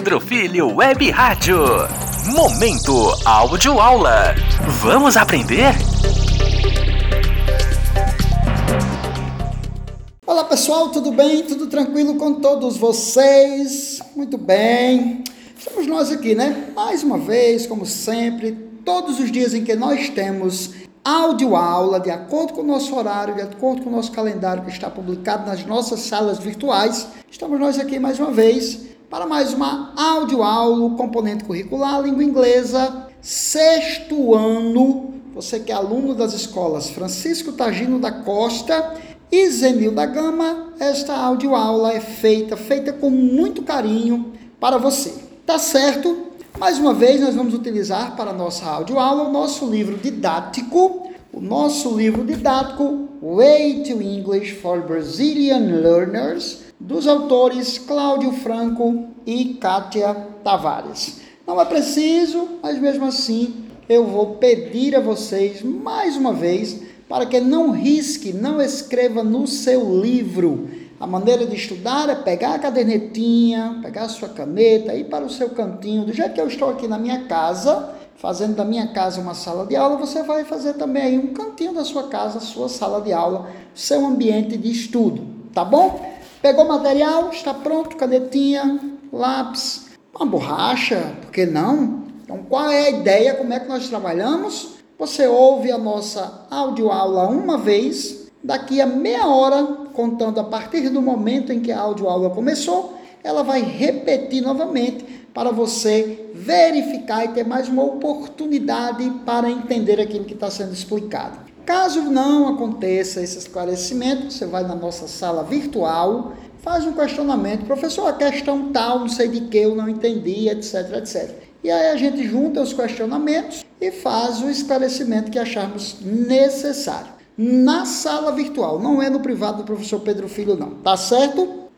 Pedro Filho Web Rádio. Momento Áudio Aula. Vamos aprender? Olá pessoal, tudo bem? Tudo tranquilo com todos vocês? Muito bem. Estamos nós aqui, né? Mais uma vez, como sempre, todos os dias em que nós temos áudio aula, de acordo com o nosso horário, de acordo com o nosso calendário que está publicado nas nossas salas virtuais. Estamos nós aqui mais uma vez para mais uma áudio aula, componente curricular, língua inglesa, sexto ano. Você que é aluno das escolas Francisco Tagino da Costa e Zenil da Gama, esta áudio aula é feita, feita com muito carinho para você. Tá certo? Mais uma vez, nós vamos utilizar para a nossa audioaula o nosso livro didático, o nosso livro didático Way to English for Brazilian Learners, dos autores Cláudio Franco e Kátia Tavares. Não é preciso, mas mesmo assim eu vou pedir a vocês mais uma vez para que não risque, não escreva no seu livro a maneira de estudar é pegar a cadernetinha, pegar a sua caneta, ir para o seu cantinho. Do jeito que eu estou aqui na minha casa, fazendo da minha casa uma sala de aula, você vai fazer também aí um cantinho da sua casa, sua sala de aula, seu ambiente de estudo, tá bom? Pegou material, está pronto, canetinha, lápis, uma borracha, por que não? Então, qual é a ideia? Como é que nós trabalhamos? Você ouve a nossa audioaula uma vez, Daqui a meia hora, contando a partir do momento em que a audioaula começou, ela vai repetir novamente para você verificar e ter mais uma oportunidade para entender aquilo que está sendo explicado. Caso não aconteça esse esclarecimento, você vai na nossa sala virtual, faz um questionamento, professor, a questão tal, não sei de que, eu não entendi, etc, etc. E aí a gente junta os questionamentos e faz o esclarecimento que acharmos necessário na sala virtual, não é no privado do professor Pedro Filho, não, tá certo?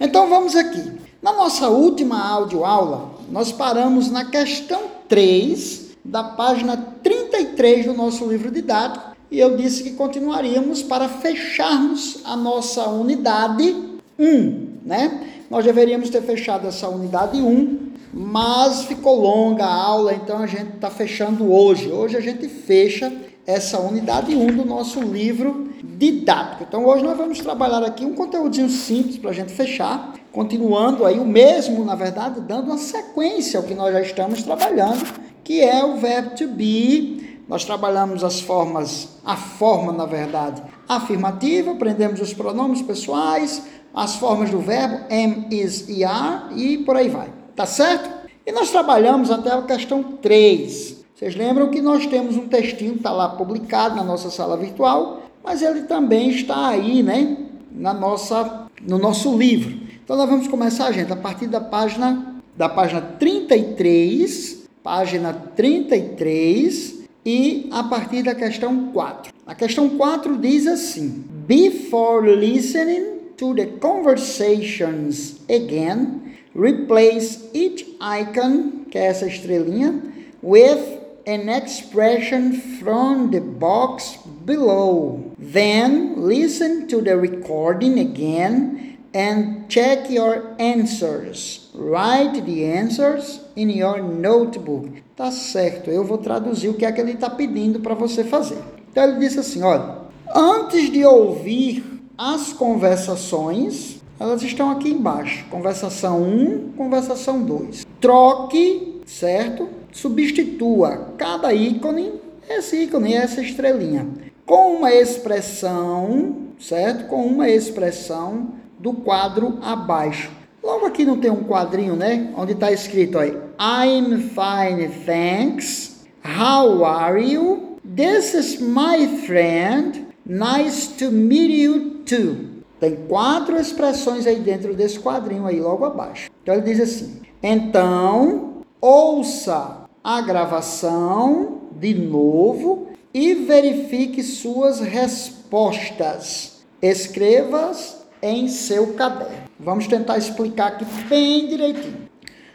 Então vamos aqui. Na nossa última audioaula, nós paramos na questão 3 da página 33 do nosso livro didático e eu disse que continuaríamos para fecharmos a nossa unidade 1, né? Nós deveríamos ter fechado essa unidade 1, mas ficou longa a aula, então a gente está fechando hoje. Hoje a gente fecha essa unidade 1 do nosso livro didático. Então hoje nós vamos trabalhar aqui um conteúdinho simples para a gente fechar, continuando aí o mesmo, na verdade, dando uma sequência ao que nós já estamos trabalhando, que é o verbo to be. Nós trabalhamos as formas, a forma, na verdade, afirmativa, aprendemos os pronomes pessoais, as formas do verbo am, is e are e por aí vai. Tá certo? E nós trabalhamos até a questão 3, vocês lembram que nós temos um textinho que está lá publicado na nossa sala virtual, mas ele também está aí, né, na nossa, no nosso livro. Então nós vamos começar, gente, a partir da página da página 33, página 33 e a partir da questão 4. A questão 4 diz assim: Before listening to the conversations again, replace each icon, que é essa estrelinha, with an expression from the box below. Then listen to the recording again and check your answers. Write the answers in your notebook. Tá certo, eu vou traduzir o que é que ele está pedindo para você fazer. Então ele disse assim: olha, antes de ouvir as conversações, elas estão aqui embaixo. Conversação 1, conversação 2. Troque, certo? substitua cada ícone, esse ícone, essa estrelinha, com uma expressão, certo? Com uma expressão do quadro abaixo. Logo aqui não tem um quadrinho, né? Onde está escrito aí, I'm fine, thanks. How are you? This is my friend. Nice to meet you too. Tem quatro expressões aí dentro desse quadrinho aí, logo abaixo. Então ele diz assim: Então, ouça a gravação de novo e verifique suas respostas. Escreva-as em seu caderno. Vamos tentar explicar aqui bem direitinho.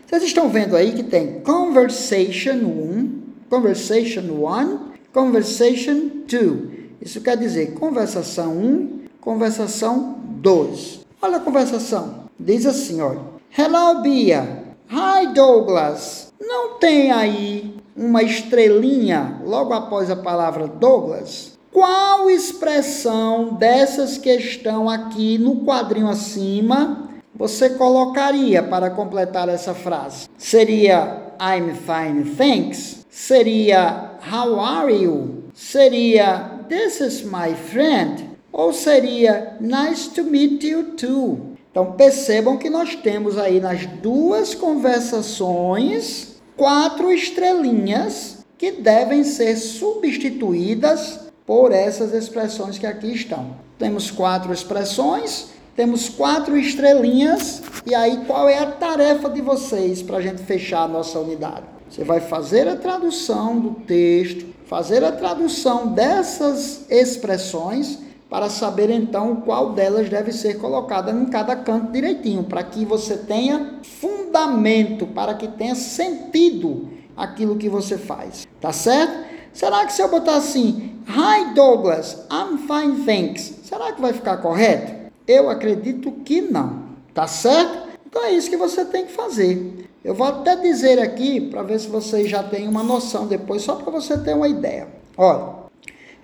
Vocês estão vendo aí que tem conversation 1, conversation 1, conversation 2. Isso quer dizer conversação 1, conversação 2. Olha a conversação. Diz assim, olha. Hello, Bia. Hi Douglas. Não tem aí uma estrelinha logo após a palavra Douglas? Qual expressão dessas que estão aqui no quadrinho acima você colocaria para completar essa frase? Seria I'm fine, thanks? Seria How are you? Seria This is my friend? Ou seria Nice to meet you too? Então percebam que nós temos aí nas duas conversações quatro estrelinhas que devem ser substituídas por essas expressões que aqui estão. Temos quatro expressões, temos quatro estrelinhas, e aí qual é a tarefa de vocês para a gente fechar a nossa unidade? Você vai fazer a tradução do texto, fazer a tradução dessas expressões para saber então qual delas deve ser colocada em cada canto direitinho, para que você tenha fundamento, para que tenha sentido aquilo que você faz. Tá certo? Será que se eu botar assim, Hi Douglas, I'm fine, thanks, será que vai ficar correto? Eu acredito que não. Tá certo? Então é isso que você tem que fazer. Eu vou até dizer aqui para ver se vocês já têm uma noção depois, só para você ter uma ideia. Olha.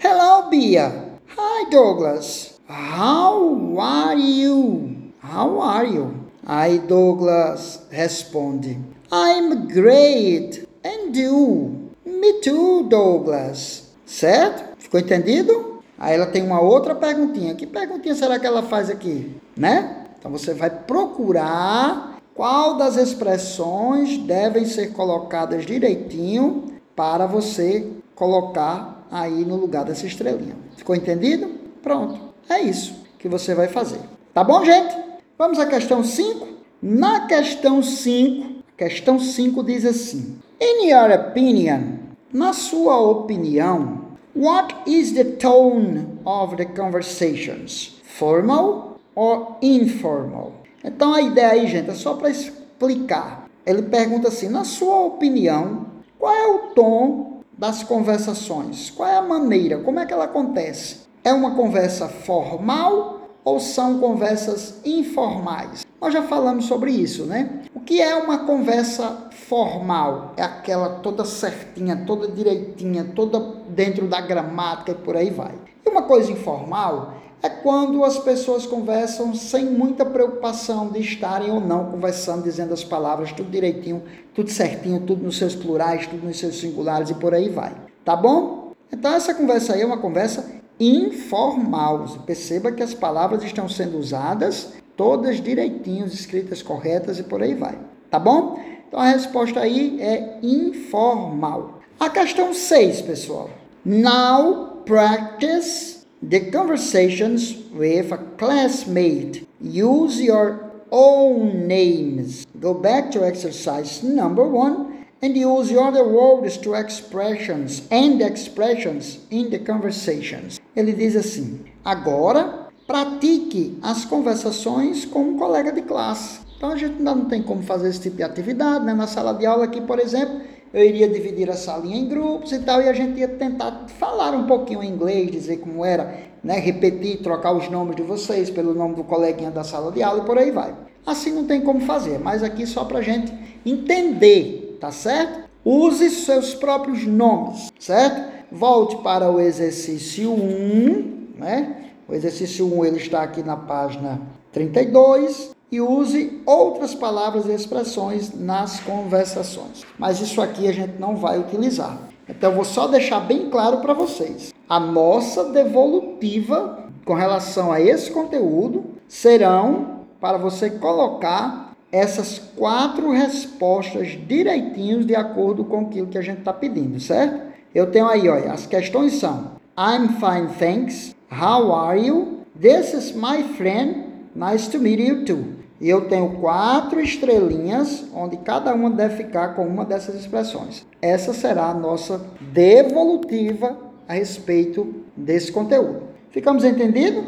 Hello, Bia. Hi, Douglas. How are you? How are you? Aí Douglas responde: I'm great. And you? Me too, Douglas. Certo? Ficou entendido? Aí ela tem uma outra perguntinha. Que perguntinha será que ela faz aqui? Né? Então você vai procurar qual das expressões devem ser colocadas direitinho para você colocar aí no lugar dessa estrelinha. Ficou entendido? Pronto. É isso que você vai fazer. Tá bom, gente? Vamos à questão 5. Na questão 5, questão 5 diz assim: In your opinion, na sua opinião, what is the tone of the conversations? Formal or informal? Então a ideia aí, gente, é só para explicar. Ele pergunta assim: na sua opinião, qual é o tom das conversações? Qual é a maneira? Como é que ela acontece? É uma conversa formal ou são conversas informais? Nós já falamos sobre isso, né? O que é uma conversa formal? É aquela toda certinha, toda direitinha, toda dentro da gramática e por aí vai. E uma coisa informal é quando as pessoas conversam sem muita preocupação de estarem ou não conversando, dizendo as palavras tudo direitinho, tudo certinho, tudo nos seus plurais, tudo nos seus singulares e por aí vai. Tá bom? Então essa conversa aí é uma conversa informal. Perceba que as palavras estão sendo usadas todas direitinho, escritas corretas e por aí vai. Tá bom? Então a resposta aí é informal. A questão 6, pessoal. Now practice the conversations with a classmate. Use your own names. Go back to exercise number one and use your other words to expressions and expressions in the conversations. Ele diz assim: agora pratique as conversações com um colega de classe. Então a gente ainda não tem como fazer esse tipo de atividade, né? Na sala de aula aqui, por exemplo, eu iria dividir a salinha em grupos e tal, e a gente ia tentar falar um pouquinho em inglês, dizer como era, né? repetir, trocar os nomes de vocês pelo nome do coleguinha da sala de aula e por aí vai. Assim não tem como fazer, mas aqui só para gente entender, tá certo? Use seus próprios nomes, certo? Volte para o exercício 1, né? O exercício 1 ele está aqui na página 32 e use outras palavras e expressões nas conversações. Mas isso aqui a gente não vai utilizar. Então eu vou só deixar bem claro para vocês. A nossa devolutiva com relação a esse conteúdo serão para você colocar essas quatro respostas direitinhos de acordo com aquilo que a gente está pedindo, certo? Eu tenho aí, olha, as questões são I'm fine, thanks. How are you? This is my friend. Nice to meet you too. E eu tenho quatro estrelinhas, onde cada uma deve ficar com uma dessas expressões. Essa será a nossa devolutiva a respeito desse conteúdo. Ficamos entendidos?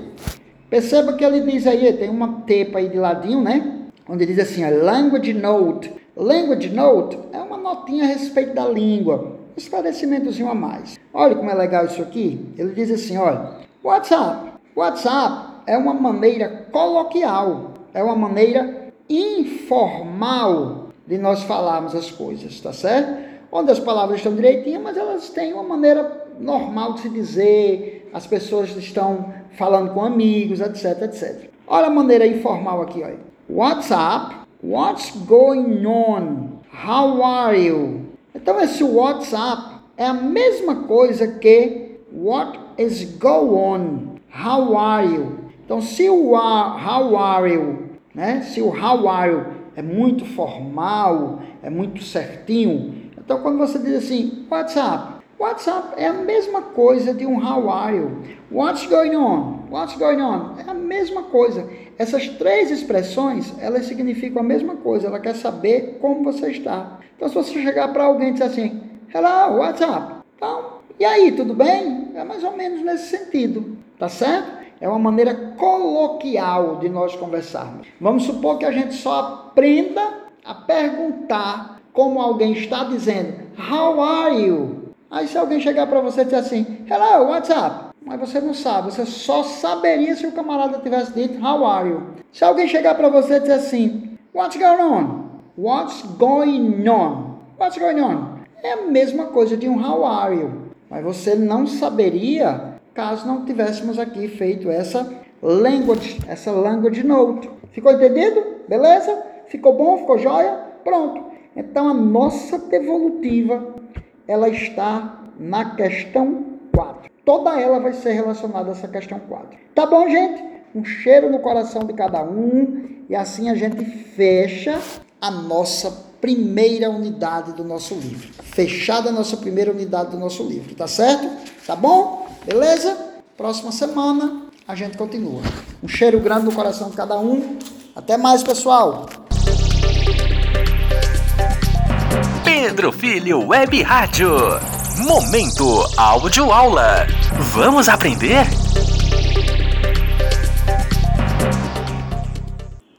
Perceba que ele diz aí, tem uma tepa aí de ladinho, né? Onde diz assim, a language note. Language note é uma notinha a respeito da língua. Um esclarecimentozinho a mais. Olha como é legal isso aqui. Ele diz assim, olha, WhatsApp. WhatsApp é uma maneira coloquial é uma maneira informal de nós falarmos as coisas, tá certo? Onde as palavras estão direitinho, mas elas têm uma maneira normal de se dizer, as pessoas estão falando com amigos, etc, etc. Olha a maneira informal aqui, olha. WhatsApp, what's going on? How are you? Então esse WhatsApp é a mesma coisa que what is going on? How are you? Então se o how are you, né? Se o how are you é muito formal, é muito certinho, então quando você diz assim, WhatsApp, WhatsApp é a mesma coisa de um how are you. What's going on? What's going on? É a mesma coisa. Essas três expressões, elas significam a mesma coisa. Ela quer saber como você está. Então, se você chegar para alguém e dizer assim, hello, what's up? Então, e aí, tudo bem? É mais ou menos nesse sentido, tá certo? É uma maneira coloquial de nós conversarmos. Vamos supor que a gente só aprenda a perguntar como alguém está dizendo, how are you? Aí se alguém chegar para você e dizer assim, hello, what's up? Mas você não sabe, você só saberia se o camarada tivesse dito, how are you? Se alguém chegar para você e dizer assim, what's going on? What's going on? What's going on? É a mesma coisa de um how are you? Mas você não saberia caso não tivéssemos aqui feito essa language, essa language note. Ficou entendido? Beleza? Ficou bom? Ficou jóia? Pronto. Então a nossa devolutiva ela está na questão 4. Toda ela vai ser relacionada a essa questão 4. Tá bom, gente? Um cheiro no coração de cada um e assim a gente fecha a nossa primeira unidade do nosso livro. Fechada a nossa primeira unidade do nosso livro, tá certo? Tá bom? Beleza? Próxima semana a gente continua. Um cheiro grande no coração de cada um. Até mais, pessoal! Pedro Filho Web Rádio. Momento áudio aula. Vamos aprender?